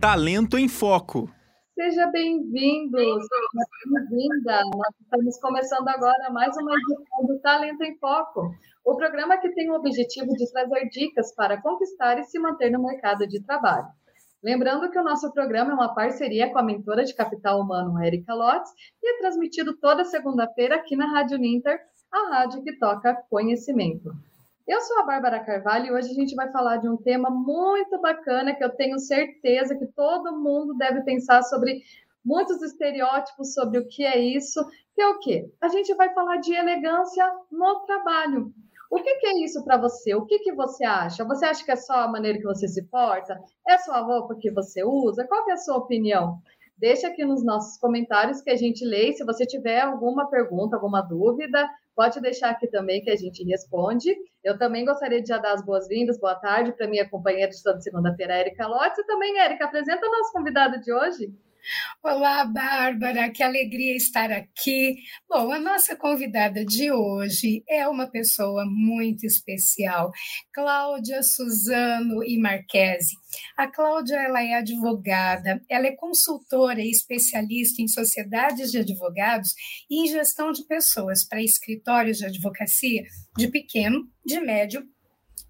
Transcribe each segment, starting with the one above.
Talento em Foco. Seja bem-vindo, seja bem-vinda. Nós estamos começando agora mais uma edição do Talento em Foco, o programa que tem o objetivo de trazer dicas para conquistar e se manter no mercado de trabalho. Lembrando que o nosso programa é uma parceria com a mentora de capital humano, Erika Lotz, e é transmitido toda segunda-feira aqui na Rádio Ninter, a rádio que toca conhecimento. Eu sou a Bárbara Carvalho e hoje a gente vai falar de um tema muito bacana que eu tenho certeza que todo mundo deve pensar sobre muitos estereótipos sobre o que é isso, que é o quê? A gente vai falar de elegância no trabalho. O que, que é isso para você? O que, que você acha? Você acha que é só a maneira que você se porta? É só a roupa que você usa? Qual é a sua opinião? Deixa aqui nos nossos comentários que a gente lê. Se você tiver alguma pergunta, alguma dúvida, Pode deixar aqui também que a gente responde. Eu também gostaria de já dar as boas-vindas, boa tarde para minha companheira de toda segunda-feira, Érica Lotz. E também, Érica, apresenta o nosso convidado de hoje. Olá, Bárbara, que alegria estar aqui. Bom, a nossa convidada de hoje é uma pessoa muito especial, Cláudia Suzano e Marquese. A Cláudia ela é advogada, ela é consultora e especialista em sociedades de advogados e em gestão de pessoas para escritórios de advocacia de pequeno, de médio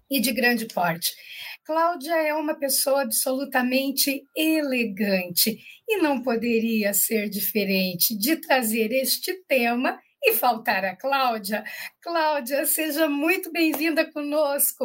e de grande porte. Cláudia é uma pessoa absolutamente elegante e não poderia ser diferente de trazer este tema e faltar a Cláudia. Cláudia, seja muito bem-vinda conosco.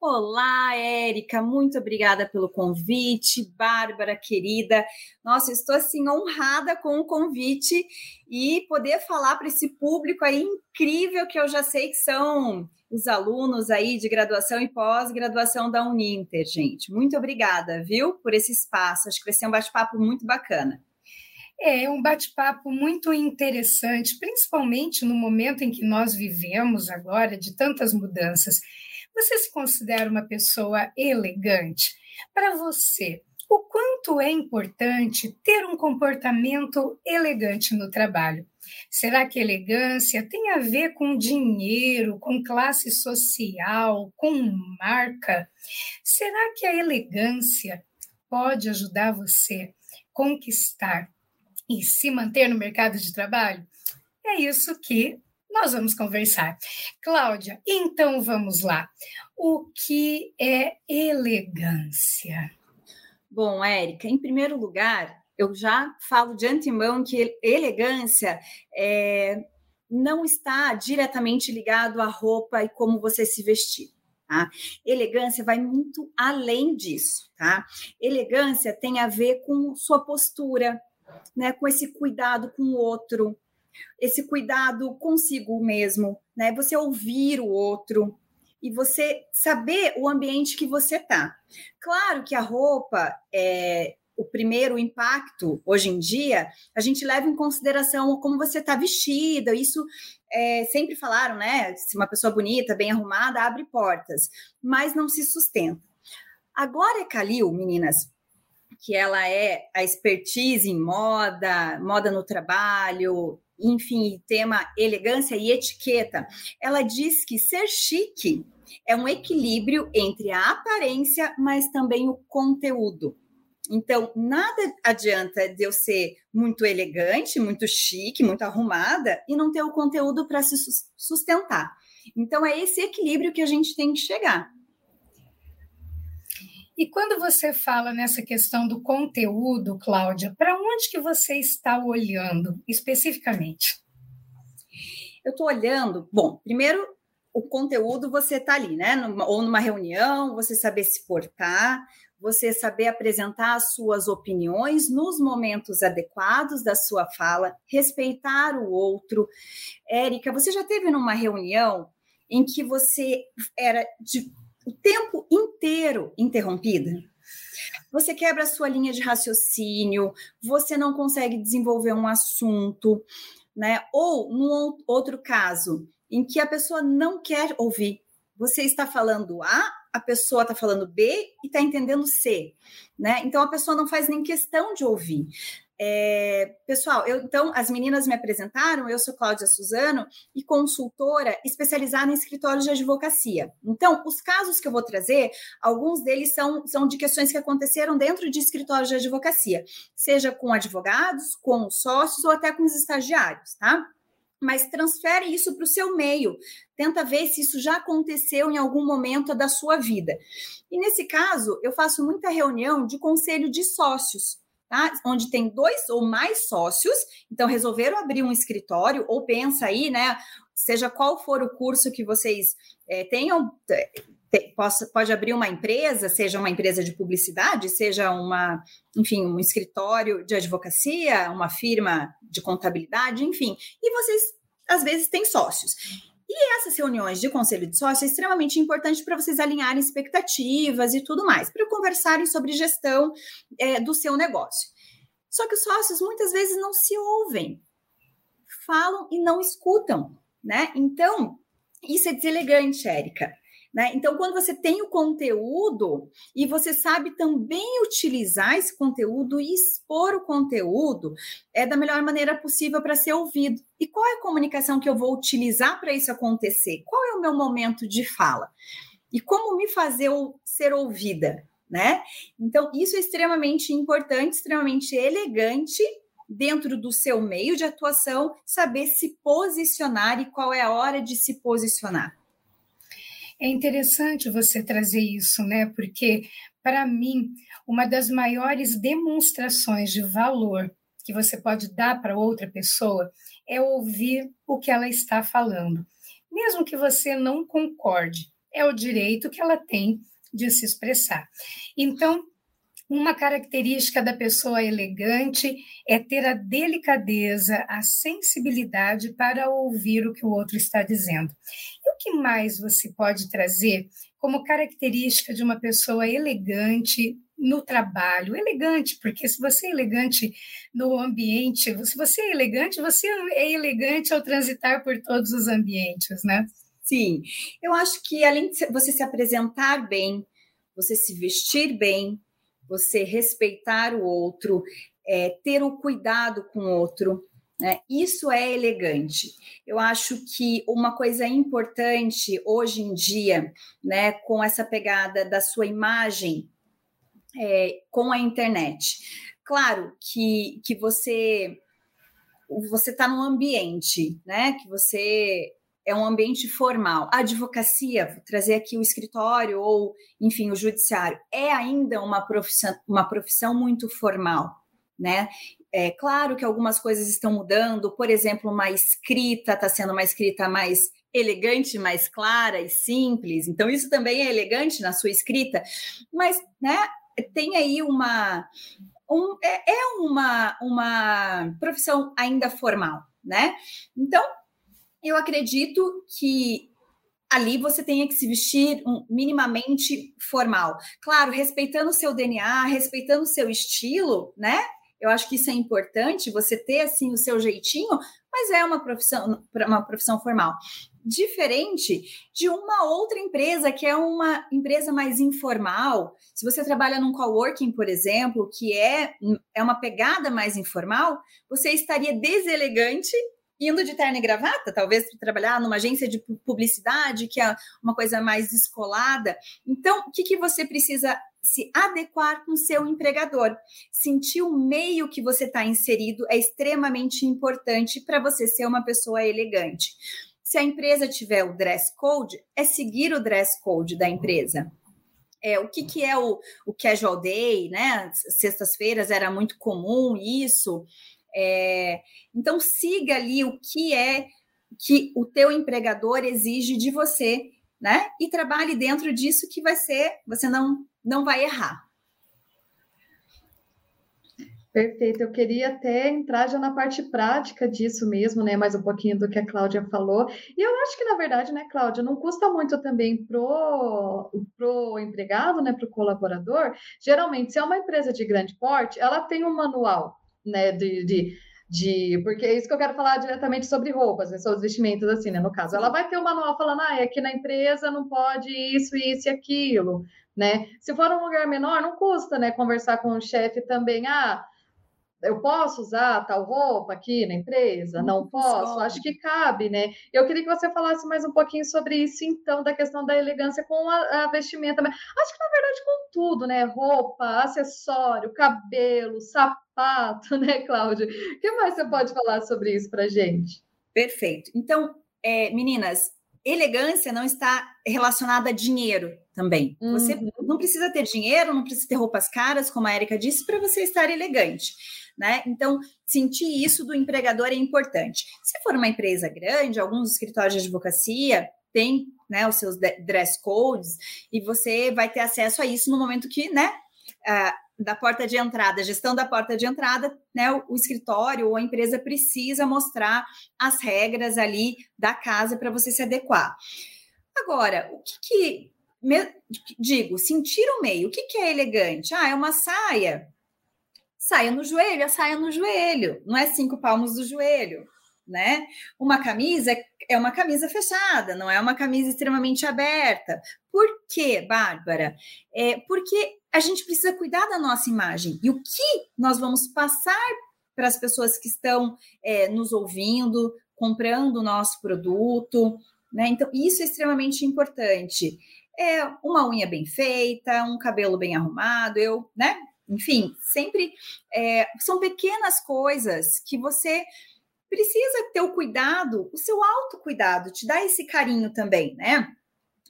Olá, Érica, muito obrigada pelo convite. Bárbara, querida, nossa, estou assim honrada com o convite e poder falar para esse público aí incrível que eu já sei que são os alunos aí de graduação e pós-graduação da Uninter, gente. Muito obrigada, viu, por esse espaço. Acho que vai ser um bate-papo muito bacana. É um bate-papo muito interessante, principalmente no momento em que nós vivemos agora, de tantas mudanças. Você se considera uma pessoa elegante? Para você, o quanto é importante ter um comportamento elegante no trabalho? Será que elegância tem a ver com dinheiro, com classe social, com marca? Será que a elegância pode ajudar você conquistar e se manter no mercado de trabalho? É isso que nós vamos conversar. Cláudia, então vamos lá. O que é elegância? Bom, Érica, em primeiro lugar, eu já falo de antemão que elegância é, não está diretamente ligado à roupa e como você se vestir. Tá? Elegância vai muito além disso, tá? Elegância tem a ver com sua postura, né? Com esse cuidado com o outro, esse cuidado consigo mesmo, né? Você ouvir o outro e você saber o ambiente que você tá. Claro que a roupa é, o primeiro impacto, hoje em dia, a gente leva em consideração como você está vestida. Isso é, sempre falaram, né? Se uma pessoa bonita, bem arrumada, abre portas, mas não se sustenta. Agora é Calil, meninas, que ela é a expertise em moda, moda no trabalho, enfim, tema elegância e etiqueta. Ela diz que ser chique é um equilíbrio entre a aparência, mas também o conteúdo. Então, nada adianta de eu ser muito elegante, muito chique, muito arrumada e não ter o conteúdo para se sustentar. Então, é esse equilíbrio que a gente tem que chegar. E quando você fala nessa questão do conteúdo, Cláudia, para onde que você está olhando especificamente? Eu estou olhando, bom, primeiro o conteúdo você está ali, né? Numa, ou numa reunião, você saber se portar, você saber apresentar as suas opiniões nos momentos adequados da sua fala, respeitar o outro. Érica, você já teve numa reunião em que você era de, o tempo inteiro interrompida? Você quebra a sua linha de raciocínio, você não consegue desenvolver um assunto, né? Ou, num outro caso, em que a pessoa não quer ouvir. Você está falando A, a pessoa está falando B e está entendendo C, né? Então a pessoa não faz nem questão de ouvir. É, pessoal, eu, então, as meninas me apresentaram, eu sou Cláudia Suzano e consultora especializada em escritórios de advocacia. Então, os casos que eu vou trazer, alguns deles são, são de questões que aconteceram dentro de escritórios de advocacia, seja com advogados, com sócios ou até com os estagiários, tá? mas transfere isso para o seu meio. Tenta ver se isso já aconteceu em algum momento da sua vida. E nesse caso, eu faço muita reunião de conselho de sócios. Tá? Onde tem dois ou mais sócios, então resolveram abrir um escritório, ou pensa aí, né? Seja qual for o curso que vocês é, tenham, possa, pode abrir uma empresa, seja uma empresa de publicidade, seja uma, enfim, um escritório de advocacia, uma firma de contabilidade, enfim. E vocês, às vezes, têm sócios. E essas reuniões de conselho de sócios é extremamente importante para vocês alinharem expectativas e tudo mais, para conversarem sobre gestão é, do seu negócio. Só que os sócios muitas vezes não se ouvem, falam e não escutam, né? Então, isso é deselegante, Érica. Né? Então, quando você tem o conteúdo e você sabe também utilizar esse conteúdo e expor o conteúdo, é da melhor maneira possível para ser ouvido. E qual é a comunicação que eu vou utilizar para isso acontecer? Qual é o meu momento de fala? E como me fazer ser ouvida? Né? Então, isso é extremamente importante, extremamente elegante dentro do seu meio de atuação, saber se posicionar e qual é a hora de se posicionar. É interessante você trazer isso, né? Porque, para mim, uma das maiores demonstrações de valor que você pode dar para outra pessoa é ouvir o que ela está falando. Mesmo que você não concorde, é o direito que ela tem de se expressar. Então, uma característica da pessoa elegante é ter a delicadeza, a sensibilidade para ouvir o que o outro está dizendo. Que mais você pode trazer como característica de uma pessoa elegante no trabalho? Elegante, porque se você é elegante no ambiente, se você é elegante, você é elegante ao transitar por todos os ambientes, né? Sim, eu acho que além de você se apresentar bem, você se vestir bem, você respeitar o outro, é, ter o cuidado com o outro. Né? Isso é elegante. Eu acho que uma coisa importante hoje em dia, né, com essa pegada da sua imagem é, com a internet. Claro que, que você você está num ambiente, né? Que você é um ambiente formal. A advocacia, trazer aqui o escritório ou, enfim, o judiciário, é ainda uma profissão, uma profissão muito formal, né? É claro que algumas coisas estão mudando, por exemplo, uma escrita está sendo uma escrita mais elegante, mais clara e simples. Então, isso também é elegante na sua escrita, mas, né, tem aí uma. Um, é, é uma, uma profissão ainda formal, né? Então, eu acredito que ali você tenha que se vestir minimamente formal. Claro, respeitando o seu DNA, respeitando o seu estilo, né? Eu acho que isso é importante, você ter assim o seu jeitinho, mas é uma profissão, uma profissão formal. Diferente de uma outra empresa que é uma empresa mais informal. Se você trabalha num coworking, por exemplo, que é, é uma pegada mais informal, você estaria deselegante indo de terno e gravata, talvez para trabalhar numa agência de publicidade, que é uma coisa mais descolada. Então, o que, que você precisa se adequar com seu empregador? Sentir o meio que você está inserido é extremamente importante para você ser uma pessoa elegante. Se a empresa tiver o dress code, é seguir o dress code da empresa. É, o que, que é o, o casual day, né? Sextas-feiras era muito comum isso. É, então, siga ali o que é que o teu empregador exige de você, né? E trabalhe dentro disso que vai ser, você não, não vai errar. Perfeito, eu queria até entrar já na parte prática disso mesmo, né? Mais um pouquinho do que a Cláudia falou. E eu acho que, na verdade, né, Cláudia, não custa muito também pro, pro empregado, né, pro colaborador. Geralmente, se é uma empresa de grande porte, ela tem um manual né, de, de, de, porque é isso que eu quero falar diretamente sobre roupas, né, sobre os vestimentos, assim, né, no caso. Ela vai ter um manual falando, ah, aqui na empresa não pode isso, isso e aquilo, né? Se for um lugar menor, não custa, né, conversar com o chefe também, ah, eu posso usar tal roupa aqui na empresa? Não posso? Acho que cabe, né? Eu queria que você falasse mais um pouquinho sobre isso, então, da questão da elegância com a, a vestimenta. Acho que, na verdade, com tudo, né? Roupa, acessório, cabelo, sapato, né, Cláudia? O que mais você pode falar sobre isso para gente? Perfeito. Então, é, meninas, elegância não está relacionada a dinheiro também. Uhum. Não precisa ter dinheiro, não precisa ter roupas caras, como a Erika disse, para você estar elegante. Né? Então, sentir isso do empregador é importante. Se for uma empresa grande, alguns escritórios de advocacia têm né, os seus dress codes e você vai ter acesso a isso no momento que, né, da porta de entrada, gestão da porta de entrada, né, o, o escritório ou a empresa precisa mostrar as regras ali da casa para você se adequar. Agora, o que, que me, digo, sentir o meio, o que, que é elegante? Ah, é uma saia. Saia no joelho, a saia no joelho, não é cinco palmos do joelho, né? Uma camisa é uma camisa fechada, não é uma camisa extremamente aberta. Por quê, Bárbara? É porque a gente precisa cuidar da nossa imagem. E o que nós vamos passar para as pessoas que estão é, nos ouvindo, comprando o nosso produto, né? Então, isso é extremamente importante. É uma unha bem feita, um cabelo bem arrumado, eu, né? Enfim, sempre é, são pequenas coisas que você precisa ter o cuidado, o seu autocuidado, te dá esse carinho também, né?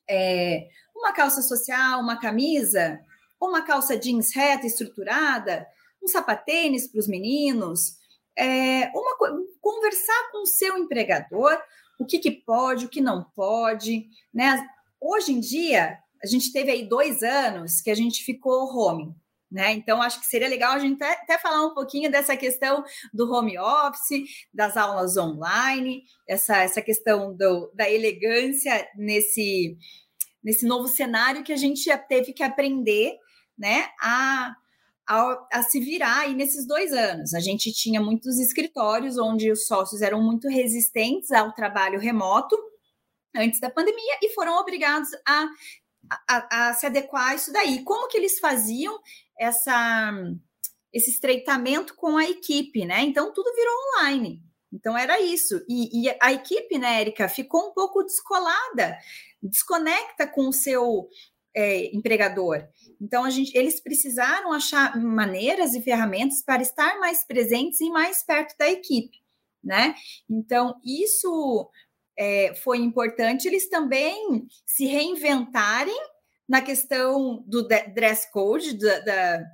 É, uma calça social, uma camisa, uma calça jeans reta, estruturada, um sapatênis para os meninos, é, uma, conversar com o seu empregador, o que, que pode, o que não pode, né? Hoje em dia, a gente teve aí dois anos que a gente ficou home, né? Então, acho que seria legal a gente até, falar um pouquinho dessa questão do home office, das aulas online, essa, essa questão do, da elegância nesse, nesse novo cenário que a gente já teve que aprender né, a, a, a, se virar aí nesses dois anos. A gente tinha muitos escritórios onde os sócios eram muito resistentes ao trabalho remoto antes da pandemia e foram obrigados a, a, a se adequar a isso daí. Como que eles faziam essa, esse estreitamento com a equipe, né? Então tudo virou online. Então era isso. E, e a equipe, né, Érica, ficou um pouco descolada, desconecta com o seu é, empregador. Então, a gente, eles precisaram achar maneiras e ferramentas para estar mais presentes e mais perto da equipe, né? Então, isso é, foi importante. Eles também se reinventarem na questão do dress code, da, da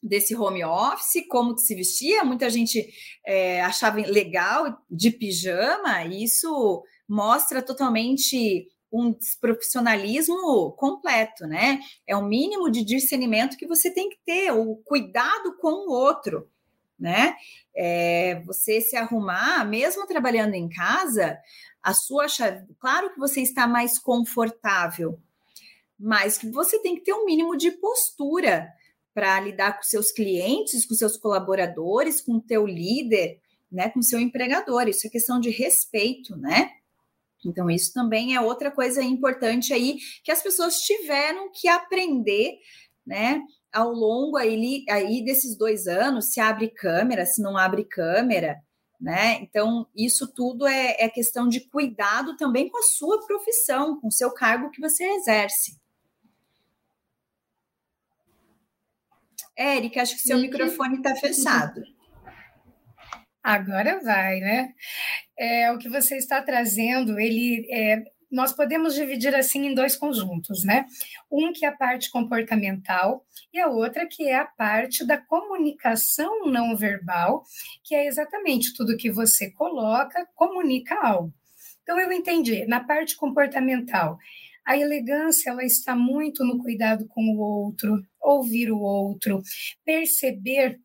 desse home office, como que se vestia. Muita gente é, achava legal de pijama. Isso mostra totalmente um desprofissionalismo completo, né? É o mínimo de discernimento que você tem que ter, o cuidado com o outro, né? É, você se arrumar, mesmo trabalhando em casa, a sua chave, claro que você está mais confortável, mas que você tem que ter um mínimo de postura para lidar com seus clientes, com seus colaboradores, com o teu líder, né, com seu empregador. Isso é questão de respeito, né? Então, isso também é outra coisa importante aí que as pessoas tiveram que aprender, né? Ao longo aí, aí desses dois anos, se abre câmera, se não abre câmera, né? Então, isso tudo é, é questão de cuidado também com a sua profissão, com o seu cargo que você exerce. Érica, acho que seu microfone está fechado. Agora vai, né? É, o que você está trazendo, ele é, nós podemos dividir assim em dois conjuntos, né? Um que é a parte comportamental e a outra que é a parte da comunicação não verbal, que é exatamente tudo que você coloca comunica algo. Então eu entendi, na parte comportamental, a elegância ela está muito no cuidado com o outro, ouvir o outro, perceber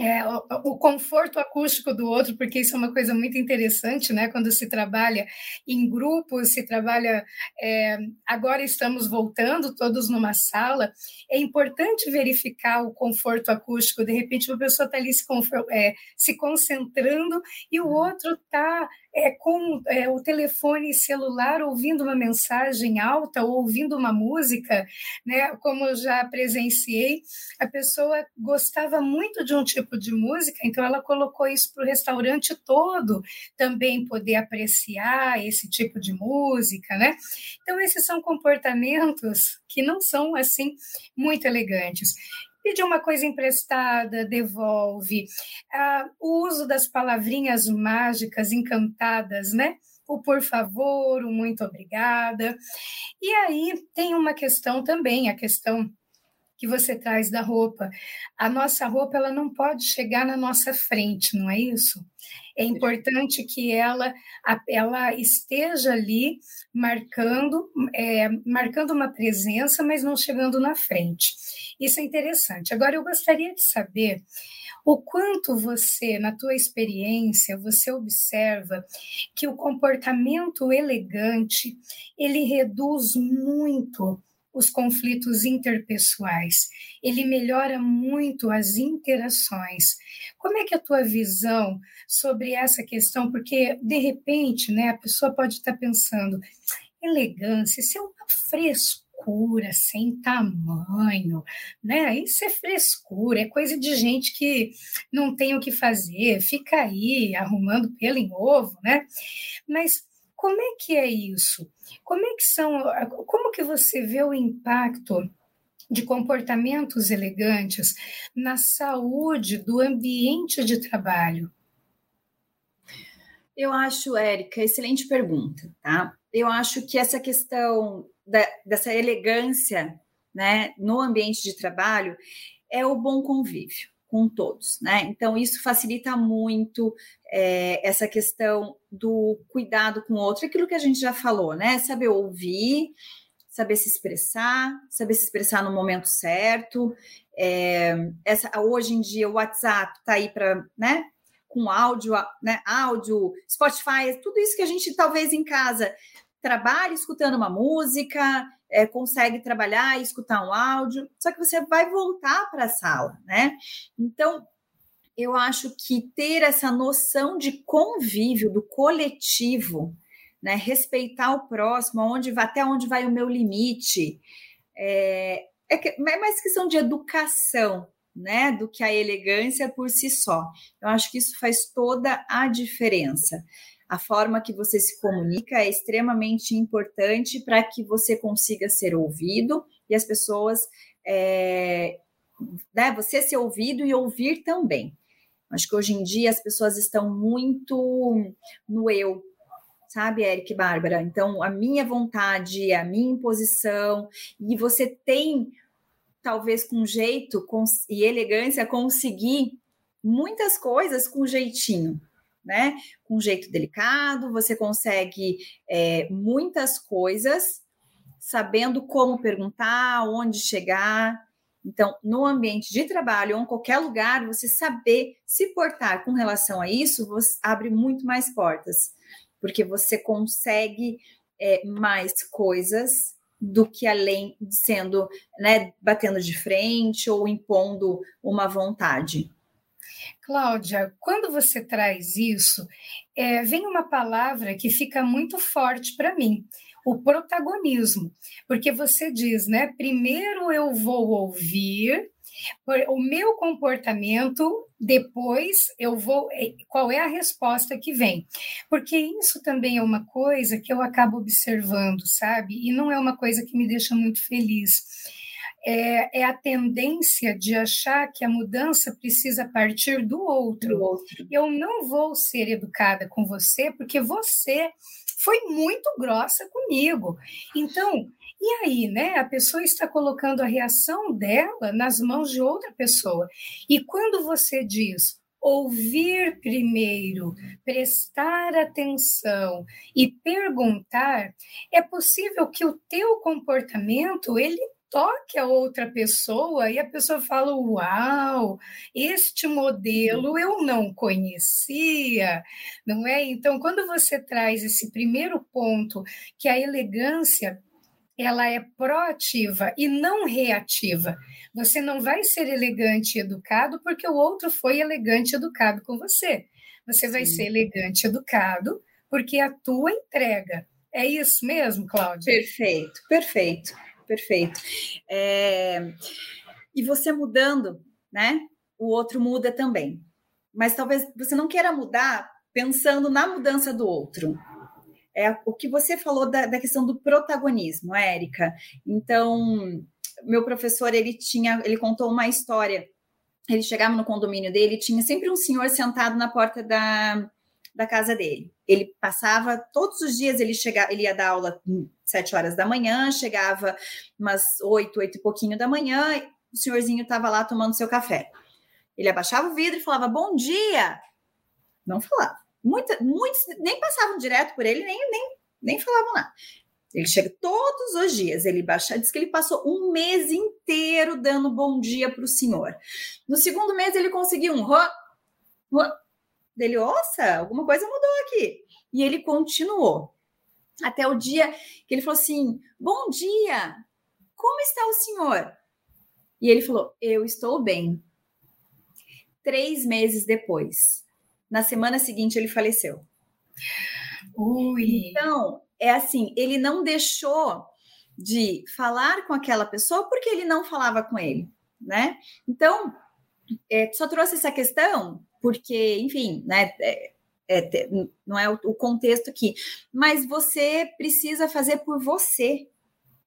é, o, o, conforto acústico do outro, porque isso é uma coisa muito interessante, né? Quando se trabalha em grupos, se trabalha. É, agora estamos voltando todos numa sala, é importante verificar o conforto acústico. De repente, uma pessoa está ali se, é, se concentrando e o outro está é, com é, o telefone celular ouvindo uma mensagem alta ou ouvindo uma música, né? Como eu já presenciei, a pessoa gostava muito de um tipo de música, então ela colocou isso para o restaurante todo também poder apreciar esse tipo de música, né? Então esses são comportamentos que não são assim muito elegantes pedir uma coisa emprestada, devolve. Ah, o uso das palavrinhas mágicas, encantadas, né? O por favor, o muito obrigada. E aí tem uma questão também, a questão que você traz da roupa. A nossa roupa ela não pode chegar na nossa frente, não é isso? É importante que ela, ela esteja ali marcando, é, marcando uma presença, mas não chegando na frente. Isso é interessante. Agora, eu gostaria de saber o quanto você, na tua experiência, você observa que o comportamento elegante, ele reduz muito os conflitos interpessoais, ele melhora muito as interações. Como é que é a tua visão sobre essa questão? Porque, de repente, né, a pessoa pode estar pensando, elegância, isso é uma frescura sem tamanho, né? Isso é frescura, é coisa de gente que não tem o que fazer, fica aí arrumando pelo em ovo, né? Mas como é que é isso? Como é que são? Como que você vê o impacto de comportamentos elegantes na saúde do ambiente de trabalho? Eu acho, Érica, excelente pergunta, tá? Eu acho que essa questão da, dessa elegância, né, no ambiente de trabalho é o bom convívio com todos, né? Então, isso facilita muito é, essa questão do cuidado com o outro, aquilo que a gente já falou, né? Saber ouvir, saber se expressar, saber se expressar no momento certo. É, essa, hoje em dia, o WhatsApp está aí para, né? Com áudio, né? Áudio, Spotify, tudo isso que a gente talvez em casa trabalhe escutando uma música, é, consegue trabalhar e escutar um áudio, só que você vai voltar para a sala, né? Então, eu acho que ter essa noção de convívio, do coletivo, né? Respeitar o próximo, onde vai, até onde vai o meu limite, é, é, que, é mais questão de educação, né? Do que a elegância por si só. Eu acho que isso faz toda a diferença a forma que você se comunica é extremamente importante para que você consiga ser ouvido e as pessoas, é, né, você ser ouvido e ouvir também. Acho que hoje em dia as pessoas estão muito no eu, sabe, Eric e Bárbara? Então, a minha vontade, a minha imposição, e você tem, talvez com jeito e elegância, conseguir muitas coisas com jeitinho né? Com um jeito delicado, você consegue é, muitas coisas, sabendo como perguntar, onde chegar. Então, no ambiente de trabalho ou em qualquer lugar, você saber se portar com relação a isso, abre muito mais portas, porque você consegue é, mais coisas do que além de sendo, né, batendo de frente ou impondo uma vontade. Cláudia, quando você traz isso, é, vem uma palavra que fica muito forte para mim, o protagonismo, porque você diz, né? Primeiro eu vou ouvir o meu comportamento, depois eu vou. É, qual é a resposta que vem? Porque isso também é uma coisa que eu acabo observando, sabe? E não é uma coisa que me deixa muito feliz é, é, a tendência de achar que a mudança precisa partir do outro. do outro. Eu não vou ser educada com você porque você foi muito grossa comigo. Então, e aí, né? A pessoa está colocando a reação dela nas mãos de outra pessoa. E quando você diz ouvir primeiro, prestar atenção e perguntar, é possível que o teu comportamento ele toque a outra pessoa e a pessoa fala: Uau, este modelo eu não conhecia, não é? Então, quando você traz esse primeiro ponto, que a elegância ela é proativa e não reativa. Você não vai ser elegante e educado porque o outro foi elegante e educado com você. Você vai Sim. ser elegante e educado porque a tua entrega. É isso mesmo, Cláudia? Perfeito, perfeito, perfeito. É... E você mudando, né? O outro muda também. Mas talvez você não queira mudar pensando na mudança do outro. É o que você falou da, da questão do protagonismo, Érica. Então, meu professor, ele tinha, ele contou uma história. Ele chegava no condomínio dele, tinha sempre um senhor sentado na porta da, da casa dele. Ele passava todos os dias, ele chegava, ele ia dar aula sete horas da manhã, chegava umas oito, oito e pouquinho da manhã, o senhorzinho estava lá tomando seu café. Ele abaixava o vidro e falava bom dia. Não falava. Muita, muitos nem passavam direto por ele, nem, nem, nem falavam nada. Ele chega todos os dias, ele baixa, diz que ele passou um mês inteiro dando bom dia para o senhor. No segundo mês, ele conseguiu um rô, rô. Dele, nossa, alguma coisa mudou aqui. E ele continuou. Até o dia que ele falou assim: Bom dia, como está o senhor? E ele falou: Eu estou bem. Três meses depois, na semana seguinte, ele faleceu. Ui. Então, é assim, ele não deixou de falar com aquela pessoa porque ele não falava com ele, né? Então, é, só trouxe essa questão porque, enfim, né? É, é, não é o, o, contexto aqui, mas você precisa fazer por você,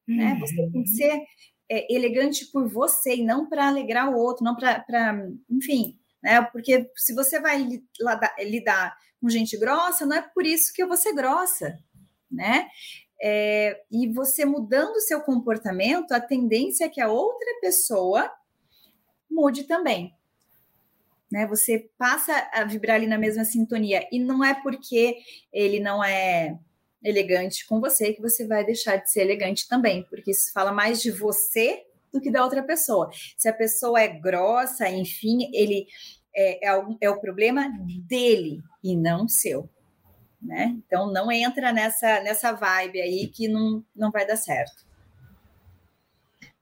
uhum. né? Você tem que ser é, elegante por você e não para alegrar o outro, não para, enfim, né? Porque se você vai lidar, lidar com gente grossa, não é por isso que eu vou ser grossa, né? É, e você mudando o seu comportamento, a tendência é que a outra pessoa mude também. Né? Você passa a vibrar ali na mesma sintonia. E não é porque ele não é elegante com você que você vai deixar de ser elegante também, porque isso fala mais de você do que da outra pessoa. Se a pessoa é grossa, enfim, ele é, é, o, é o problema dele e não seu né? Então não entra nessa nessa vibe aí que não, não vai dar certo.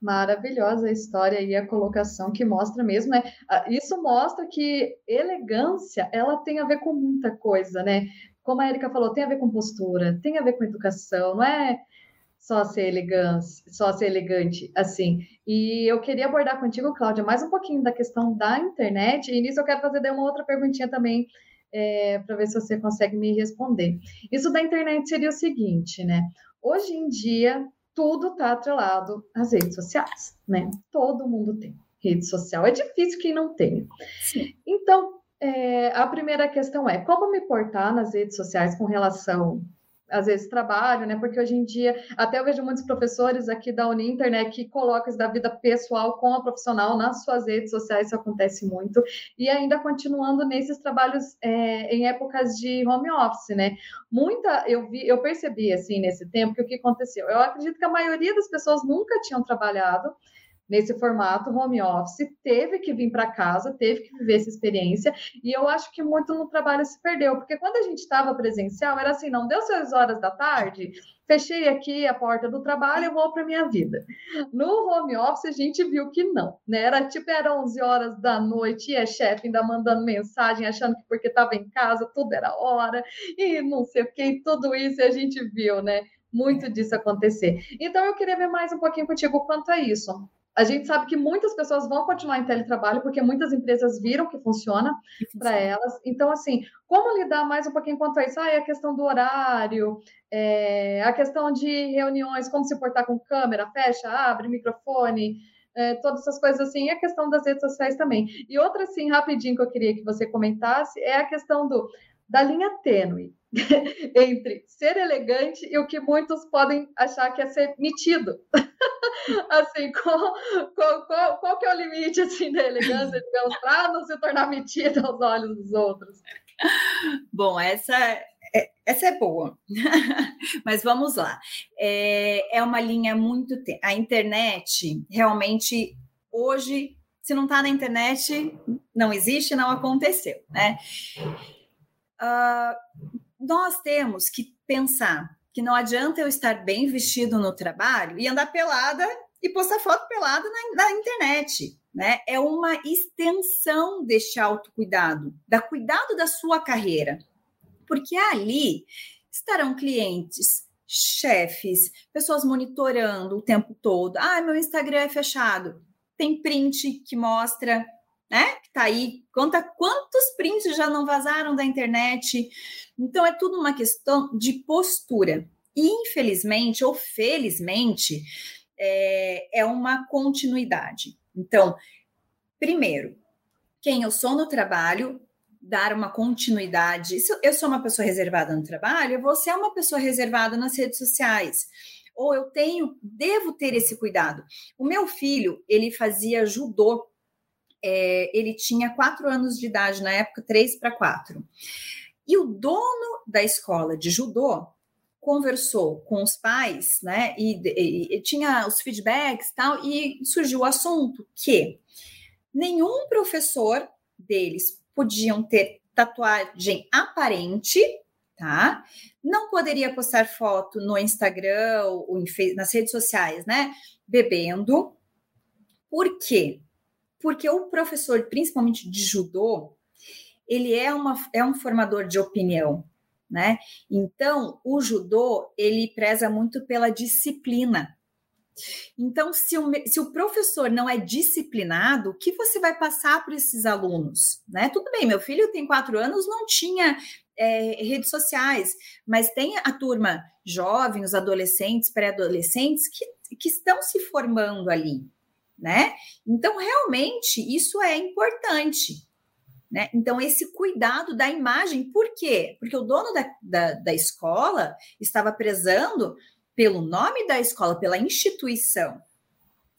Maravilhosa a história e a colocação que mostra mesmo, né? Ah, isso mostra que elegância ela tem a ver com muita coisa, né? Como a Erika falou, tem a ver com postura, tem a ver com educação, não é só ser elegante, só ser elegante assim. E eu queria abordar contigo, Cláudia, mais um pouquinho da questão da internet. E nisso eu quero fazer uma outra perguntinha também é, para ver se você consegue me responder. Isso da internet seria o seguinte, né? Hoje em dia, tudo está atrelado às redes sociais, né? Todo mundo tem rede social. É difícil quem não tenha. Sim. Então, é, a primeira questão é como me portar nas redes sociais com relação às vezes trabalho, né? Porque hoje em dia, até eu vejo muitos professores aqui da Uninter, né, que colocam isso da vida pessoal com a profissional nas suas redes sociais, isso acontece muito. E ainda continuando nesses trabalhos é, em épocas de home office, né? Muita, eu vi, eu percebi assim nesse tempo que o que aconteceu. Eu acredito que a maioria das pessoas nunca tinham trabalhado nesse formato home office, teve que vir para casa, teve que viver essa experiência, e eu acho que muito no trabalho se perdeu, porque quando a gente estava presencial, era assim, não deu seis horas da tarde, fechei aqui a porta do trabalho, eu vou para minha vida. No home office, a gente viu que não, né? Era tipo, era 11 horas da noite, e a chefe ainda mandando mensagem, achando que porque estava em casa, tudo era hora, e não sei o que, tudo isso a gente viu, né? Muito disso acontecer. Então, eu queria ver mais um pouquinho contigo quanto a isso a gente sabe que muitas pessoas vão continuar em teletrabalho, porque muitas empresas viram que funciona para elas. Então, assim, como lidar mais um pouquinho quanto a isso? Ah, a questão do horário, é, a questão de reuniões, como se portar com câmera, fecha, abre, microfone, é, todas essas coisas assim, e a questão das redes sociais também. E outra, assim, rapidinho que eu queria que você comentasse é a questão do da linha tênue entre ser elegante e o que muitos podem achar que é ser metido. assim, qual, qual, qual, qual, que é o limite assim, da elegância, digamos, para não se tornar metido aos olhos dos outros? Bom, essa é, essa é boa, mas vamos lá. É, é uma linha muito. A internet realmente hoje, se não está na internet, não existe, não aconteceu, né? Uh, nós temos que pensar que não adianta eu estar bem vestido no trabalho e andar pelada e postar foto pelada na, na internet. Né? É uma extensão deste autocuidado, da cuidado da sua carreira. Porque ali estarão clientes, chefes, pessoas monitorando o tempo todo. Ah, meu Instagram é fechado. Tem print que mostra, né? Que tá aí. Conta quantos prints já não vazaram da internet. Então é tudo uma questão de postura. E, infelizmente ou felizmente, é, é uma continuidade. Então, primeiro, quem eu sou no trabalho, dar uma continuidade. Se eu sou uma pessoa reservada no trabalho, você é uma pessoa reservada nas redes sociais. Ou eu tenho, devo ter esse cuidado. O meu filho, ele fazia judô. É, ele tinha quatro anos de idade na época, três para quatro. E o dono da escola de judô conversou com os pais, né? E, e, e tinha os feedbacks tal, e surgiu o assunto que nenhum professor deles podiam ter tatuagem aparente, tá? Não poderia postar foto no Instagram ou nas redes sociais, né? Bebendo. Por quê? Porque o professor, principalmente de judô, ele é, uma, é um formador de opinião, né? Então, o judô, ele preza muito pela disciplina. Então, se o, se o professor não é disciplinado, o que você vai passar para esses alunos? Né? Tudo bem, meu filho tem quatro anos, não tinha é, redes sociais, mas tem a turma jovem, os adolescentes, pré-adolescentes, que, que estão se formando ali, né? Então, realmente, isso é importante. Né? Então, esse cuidado da imagem, por quê? Porque o dono da, da, da escola estava prezando pelo nome da escola, pela instituição.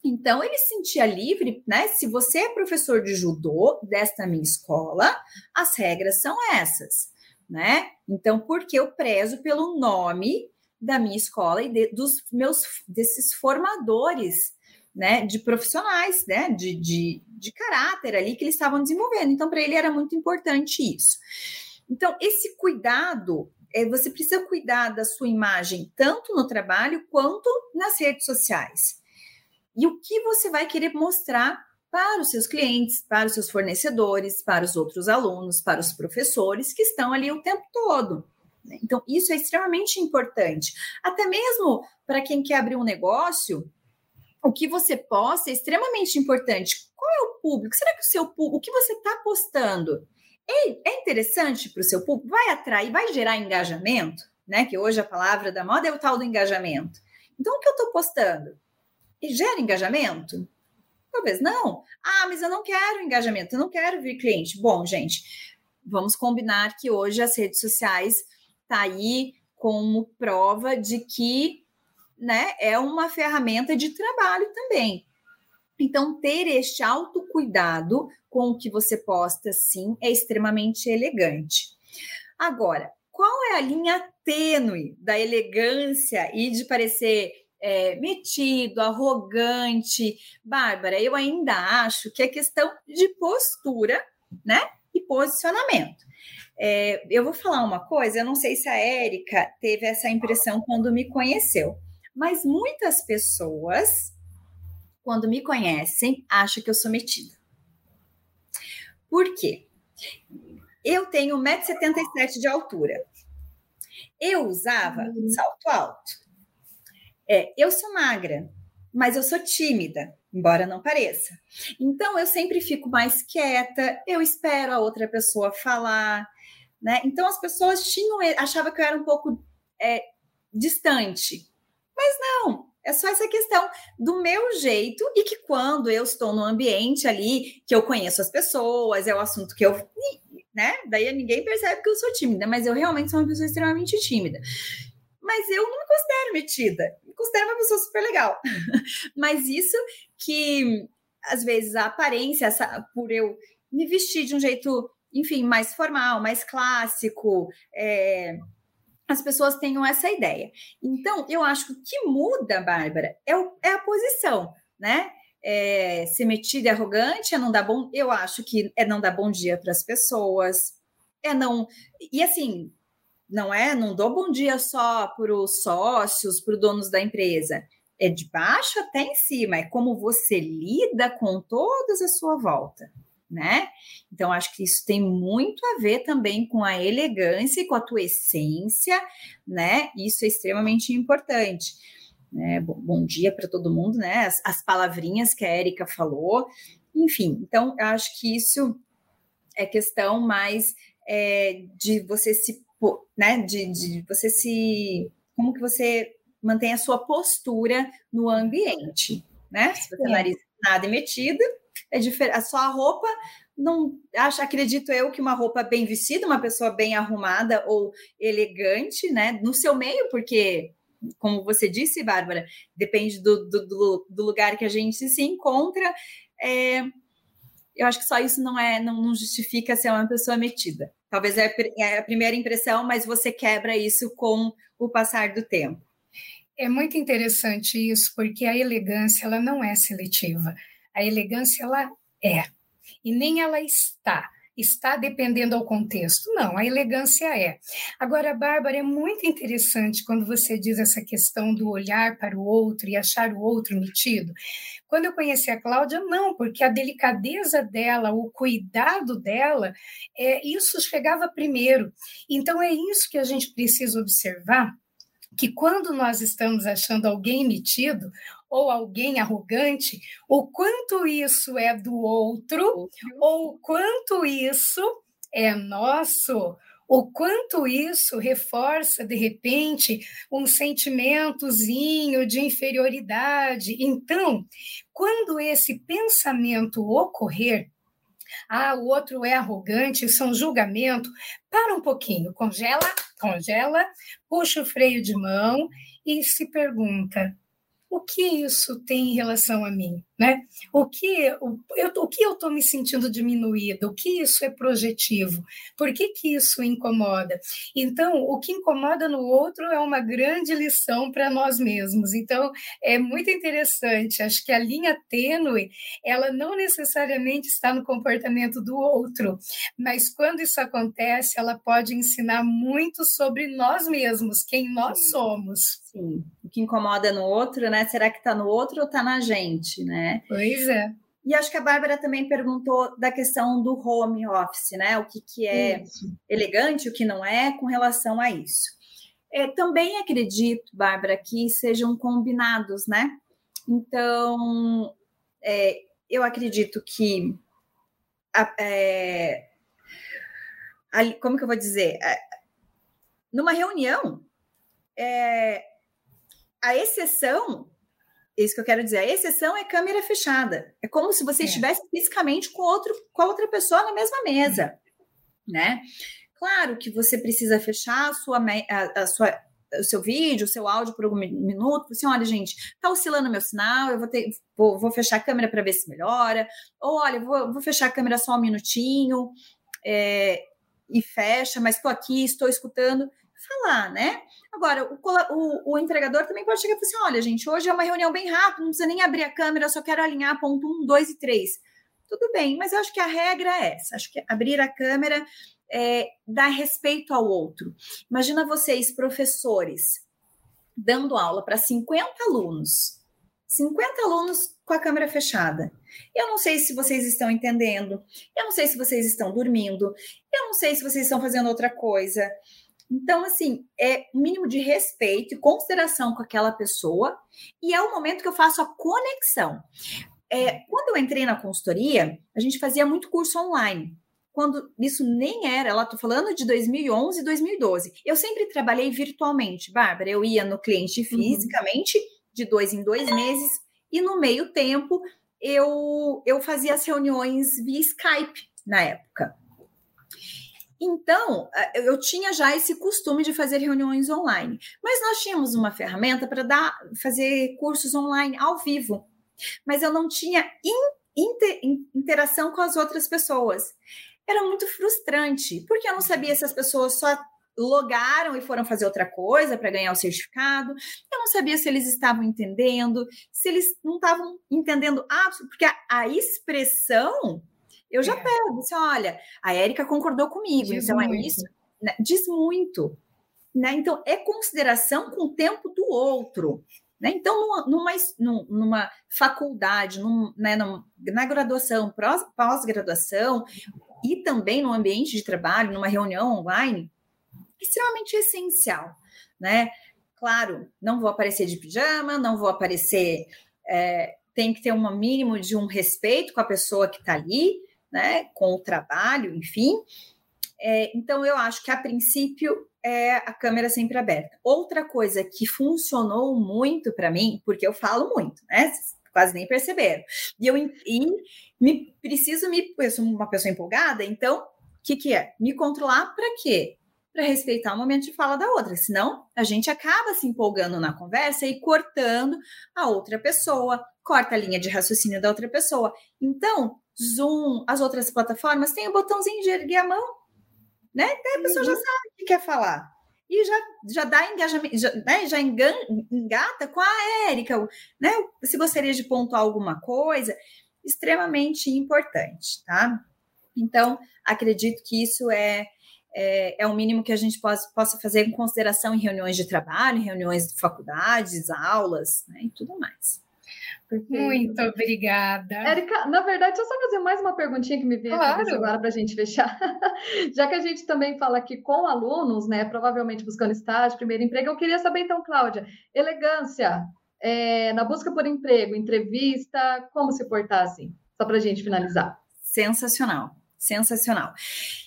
Então ele se sentia livre, né? Se você é professor de judô desta minha escola, as regras são essas, né? Então, porque eu prezo pelo nome da minha escola e de, dos meus desses formadores, né? De profissionais, né? De, de, de caráter ali que eles estavam desenvolvendo. Então, para ele era muito importante isso. Então, esse cuidado é, você precisa cuidar da sua imagem tanto no trabalho quanto nas redes sociais. E o que você vai querer mostrar para os seus clientes, para os seus fornecedores, para os outros alunos, para os professores que estão ali o tempo todo. Né? Então, isso é extremamente importante. Até mesmo para quem quer abrir um negócio, o que você posta é extremamente importante. Qual é o público? Será que o seu público, o que você está postando? é, é interessante para o seu público, vai atrair, vai gerar engajamento, né? Que hoje a palavra da moda é o tal do engajamento. Então, o que eu estou postando? E gera engajamento? Talvez não. Ah, mas eu não quero engajamento, eu não quero vir cliente. Bom, gente, vamos combinar que hoje as redes sociais tá aí como prova de que né, é uma ferramenta de trabalho também. Então, ter este autocuidado com o que você posta, sim, é extremamente elegante. Agora, qual é a linha tênue da elegância e de parecer é, metido, arrogante? Bárbara, eu ainda acho que é questão de postura, né? E posicionamento. É, eu vou falar uma coisa, eu não sei se a Érica teve essa impressão quando me conheceu, mas muitas pessoas quando me conhecem, acham que eu sou metida. Por quê? Eu tenho 1,77m de altura. Eu usava uhum. salto alto. É, eu sou magra, mas eu sou tímida, embora não pareça. Então eu sempre fico mais quieta, eu espero a outra pessoa falar, né? Então as pessoas tinham achavam que eu era um pouco é, distante, mas não. É só essa questão do meu jeito e que quando eu estou no ambiente ali, que eu conheço as pessoas, é o assunto que eu. Né? Daí ninguém percebe que eu sou tímida, mas eu realmente sou uma pessoa extremamente tímida. Mas eu não me considero metida, me considero uma pessoa super legal. mas isso que, às vezes, a aparência, essa, por eu me vestir de um jeito, enfim, mais formal, mais clássico, é, as pessoas tenham essa ideia. Então, eu acho que o que muda, Bárbara, é, o, é a posição, né? É, ser metida e arrogante é não dar bom. Eu acho que é não dar bom dia para as pessoas, é não. E assim, não é, não dou bom dia só para os sócios, para os donos da empresa. É de baixo até em cima, é como você lida com todas à sua volta. Né? Então, acho que isso tem muito a ver também com a elegância e com a tua essência, né? Isso é extremamente importante. Né? Bom, bom dia para todo mundo, né? As, as, palavrinhas que a Érica falou, enfim. Então, eu acho que isso é questão mais é, de você se, né? De, de você se, como que você mantém a sua postura no ambiente, né? Se você é. nariz nada metido, é diferente. A sua roupa não acho, acredito eu que uma roupa bem vestida, uma pessoa bem arrumada ou elegante, né, no seu meio, porque como você disse, Bárbara, depende do, do, do lugar que a gente se encontra. É, eu acho que só isso não é, não, não justifica ser uma pessoa metida. Talvez é, é a primeira impressão, mas você quebra isso com o passar do tempo. É muito interessante isso, porque a elegância ela não é seletiva. A elegância ela é e nem ela está. Está dependendo ao contexto. Não, a elegância é. Agora, Bárbara, é muito interessante quando você diz essa questão do olhar para o outro e achar o outro metido. Quando eu conheci a Cláudia, não, porque a delicadeza dela, o cuidado dela, é, isso chegava primeiro. Então, é isso que a gente precisa observar que quando nós estamos achando alguém metido ou alguém arrogante, o quanto isso é do outro, outro. ou o quanto isso é nosso, o quanto isso reforça, de repente, um sentimentozinho de inferioridade. Então, quando esse pensamento ocorrer, ah, o outro é arrogante, isso é um julgamento. Para um pouquinho, congela, congela, puxa o freio de mão e se pergunta: o que isso tem em relação a mim? Né? O que o, eu, o que eu estou me sentindo diminuído? O que isso é projetivo? Por que, que isso incomoda? Então, o que incomoda no outro é uma grande lição para nós mesmos. Então, é muito interessante. Acho que a linha tênue, ela não necessariamente está no comportamento do outro, mas quando isso acontece, ela pode ensinar muito sobre nós mesmos, quem nós somos. Sim. Que incomoda no outro, né? Será que está no outro ou está na gente, né? né? Pois é. E acho que a Bárbara também perguntou da questão do home office, né? O que, que é isso. elegante, o que não é, com relação a isso. É, também acredito, Bárbara, que sejam combinados, né? Então, é, eu acredito que. A, é, a, como que eu vou dizer? É, numa reunião, é, a exceção isso que eu quero dizer. A exceção é câmera fechada. É como se você é. estivesse fisicamente com, outro, com a outra pessoa na mesma mesa, né? Claro que você precisa fechar a sua, a, a sua, o seu vídeo, o seu áudio por algum minuto. Assim, olha, gente, tá oscilando meu sinal, eu vou, ter, vou, vou fechar a câmera para ver se melhora. Ou, olha, vou, vou fechar a câmera só um minutinho é, e fecha, mas estou aqui, estou escutando. Falar, né? Agora, o, o, o, entregador também pode chegar e falar assim: olha, gente, hoje é uma reunião bem rápida, não precisa nem abrir a câmera, eu só quero alinhar ponto 1, 2 e 3. Tudo bem, mas eu acho que a regra é essa. Acho que abrir a câmera é, dá respeito ao outro. Imagina vocês, professores, dando aula para 50 alunos. 50 alunos com a câmera fechada. Eu não sei se vocês estão entendendo, eu não sei se vocês estão dormindo, eu não sei se vocês estão fazendo outra coisa. Então, assim, é o mínimo de respeito e consideração com aquela pessoa, e é o momento que eu faço a conexão. É, quando eu entrei na consultoria, a gente fazia muito curso online. Quando isso nem era, ela tô falando de 2011 e 2012. Eu sempre trabalhei virtualmente, Bárbara. Eu ia no cliente uhum. fisicamente, uhum. de dois em dois meses, e no meio tempo eu, eu fazia as reuniões via Skype na época. Então, eu tinha já esse costume de fazer reuniões online, mas nós tínhamos uma ferramenta para dar, fazer cursos online ao vivo, mas eu não tinha inter, interação com as outras pessoas. Era muito frustrante, porque eu não sabia se as pessoas só logaram e foram fazer outra coisa para ganhar o certificado. Eu não sabia se eles estavam entendendo, se eles não estavam entendendo absolutamente, porque a, a expressão eu já é. pego, assim, olha, a Érica concordou comigo, diz então é muito. é isso. Né? Diz muito. Né? Então, é consideração com o tempo do outro. Né? Então, numa, numa, numa faculdade, num, né, na graduação, pós-graduação, e também no ambiente de trabalho, numa reunião online, extremamente essencial, né? Claro, não vou aparecer de pijama, não vou aparecer. É, tem que ter um mínimo de um respeito com a pessoa que está ali, né? Com o trabalho, enfim. É, então, eu acho que a princípio é a câmera sempre aberta. Outra coisa que funcionou muito para mim, porque eu falo muito, né? Vocês quase nem perceberam. E eu e me preciso me, eu sou uma pessoa empolgada, então o que, que é? Me controlar para quê? Para respeitar o momento de fala da outra, senão a gente acaba se empolgando na conversa e cortando a outra pessoa, corta a linha de raciocínio da outra pessoa. Então, Zoom, as outras plataformas têm o botãozinho de erguer a mão né? Daí a pessoa uhum. já sabe o que quer falar. E já, já dá engajamento, já, né? já engata com a Érica, né? Se gostaria de pontuar alguma coisa, extremamente importante, tá? Então, acredito que isso é, é, é o mínimo que a gente possa, possa fazer em consideração em reuniões de trabalho, em reuniões de faculdades, aulas, né? E tudo mais. Muito obrigada. Érica, na verdade, deixa eu só fazer mais uma perguntinha que me veio claro. agora para a gente fechar. Já que a gente também fala aqui com alunos, né, provavelmente buscando estágio, primeiro emprego, eu queria saber então, Cláudia, elegância é, na busca por emprego, entrevista, como se portar assim? Só para a gente finalizar. Sensacional. Sensacional.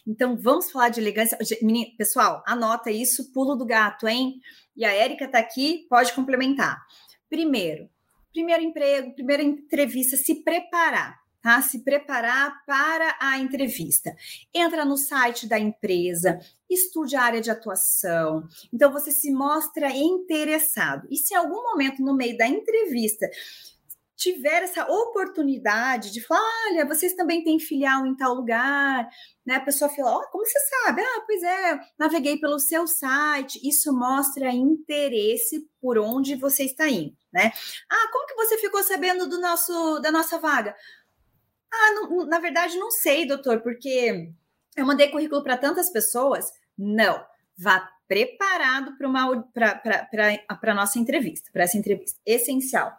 Então, vamos falar de elegância. Menina, pessoal, anota isso, pulo do gato, hein? E a Érica está aqui, pode complementar. Primeiro, primeiro emprego, primeira entrevista, se preparar. Tá? Se preparar para a entrevista. Entra no site da empresa, estude a área de atuação. Então, você se mostra interessado. E se em algum momento no meio da entrevista tiver essa oportunidade de falar, olha, vocês também têm filial em tal lugar, né? A pessoa fala, oh, como você sabe? Ah, pois é, naveguei pelo seu site. Isso mostra interesse por onde você está indo, né? Ah, como que você ficou sabendo do nosso da nossa vaga? Ah, não, na verdade não sei, doutor, porque eu mandei currículo para tantas pessoas. Não, vá preparado para a nossa entrevista, para essa entrevista. Essencial.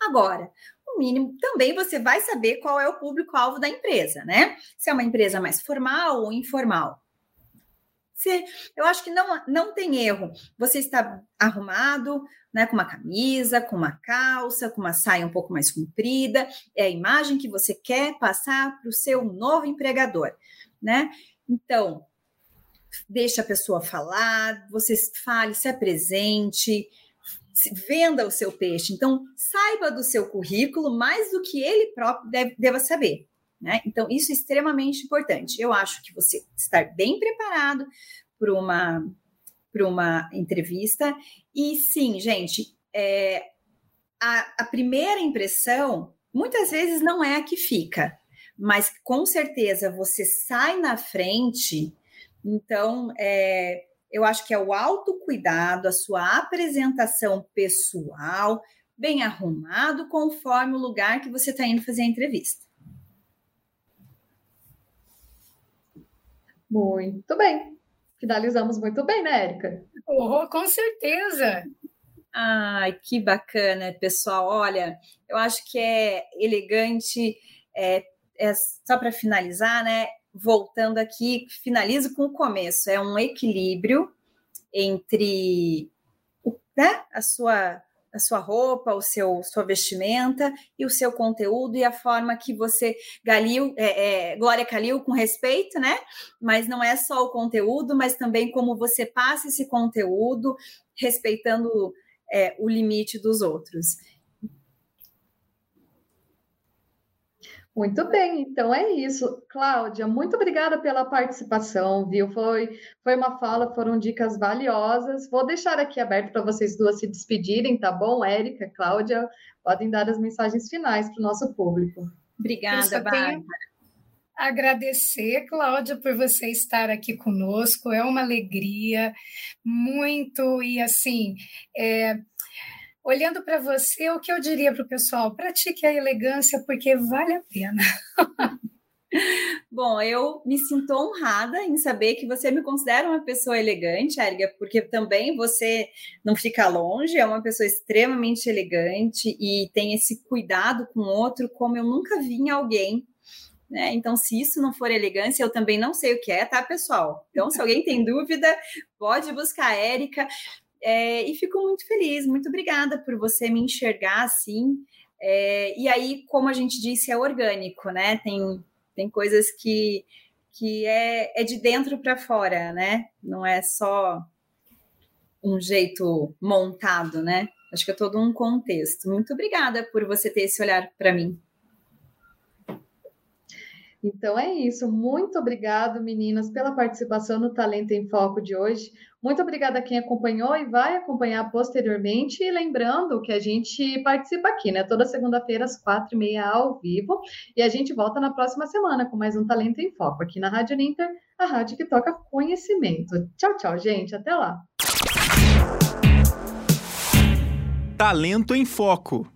Agora, o mínimo, também você vai saber qual é o público-alvo da empresa, né? Se é uma empresa mais formal ou informal. Se, eu acho que não, não tem erro. Você está arrumado, né, com uma camisa, com uma calça, com uma saia um pouco mais comprida, é a imagem que você quer passar para o seu novo empregador, né? Então, deixa a pessoa falar, você fale, se apresente, venda o seu peixe. Então, saiba do seu currículo mais do que ele próprio deve, deva saber. Né? Então, isso é extremamente importante. Eu acho que você estar bem preparado para uma, uma entrevista. E sim, gente, é, a, a primeira impressão muitas vezes não é a que fica, mas com certeza você sai na frente então, é, eu acho que é o autocuidado, a sua apresentação pessoal, bem arrumado, conforme o lugar que você está indo fazer a entrevista. Muito bem. Finalizamos muito bem, né, Érica? Oh, com certeza. Ai, que bacana, pessoal. Olha, eu acho que é elegante, é, é só para finalizar, né? Voltando aqui, finalizo com o começo. É um equilíbrio entre né, a sua a sua roupa, o seu sua vestimenta e o seu conteúdo e a forma que você Galil, é, é, Glória Calil com respeito, né? Mas não é só o conteúdo, mas também como você passa esse conteúdo respeitando é, o limite dos outros. Muito bem, então é isso. Cláudia, muito obrigada pela participação, viu? Foi, foi uma fala, foram dicas valiosas. Vou deixar aqui aberto para vocês duas se despedirem, tá bom? Érica, Cláudia, podem dar as mensagens finais para o nosso público. Obrigada, Bárbara. Agradecer, Cláudia, por você estar aqui conosco. É uma alegria, muito, e assim, é, olhando para você, o que eu diria para o pessoal? Pratique a elegância porque vale a pena. Bom, eu me sinto honrada em saber que você me considera uma pessoa elegante, Erga, porque também você não fica longe, é uma pessoa extremamente elegante e tem esse cuidado com o outro, como eu nunca vi em alguém. Né? Então, se isso não for elegância, eu também não sei o que é, tá, pessoal? Então, se alguém tem dúvida, pode buscar a Érica. É, e fico muito feliz, muito obrigada por você me enxergar assim. É, e aí, como a gente disse, é orgânico, né? Tem tem coisas que, que é, é de dentro para fora, né? Não é só um jeito montado, né? Acho que é todo um contexto. Muito obrigada por você ter esse olhar para mim. Então é isso. Muito obrigado, meninas, pela participação no Talento em Foco de hoje. Muito obrigada a quem acompanhou e vai acompanhar posteriormente. E lembrando que a gente participa aqui, né? Toda segunda-feira, às quatro e meia, ao vivo. E a gente volta na próxima semana com mais um Talento em Foco aqui na Rádio Ninter, a rádio que toca conhecimento. Tchau, tchau, gente. Até lá. Talento em Foco.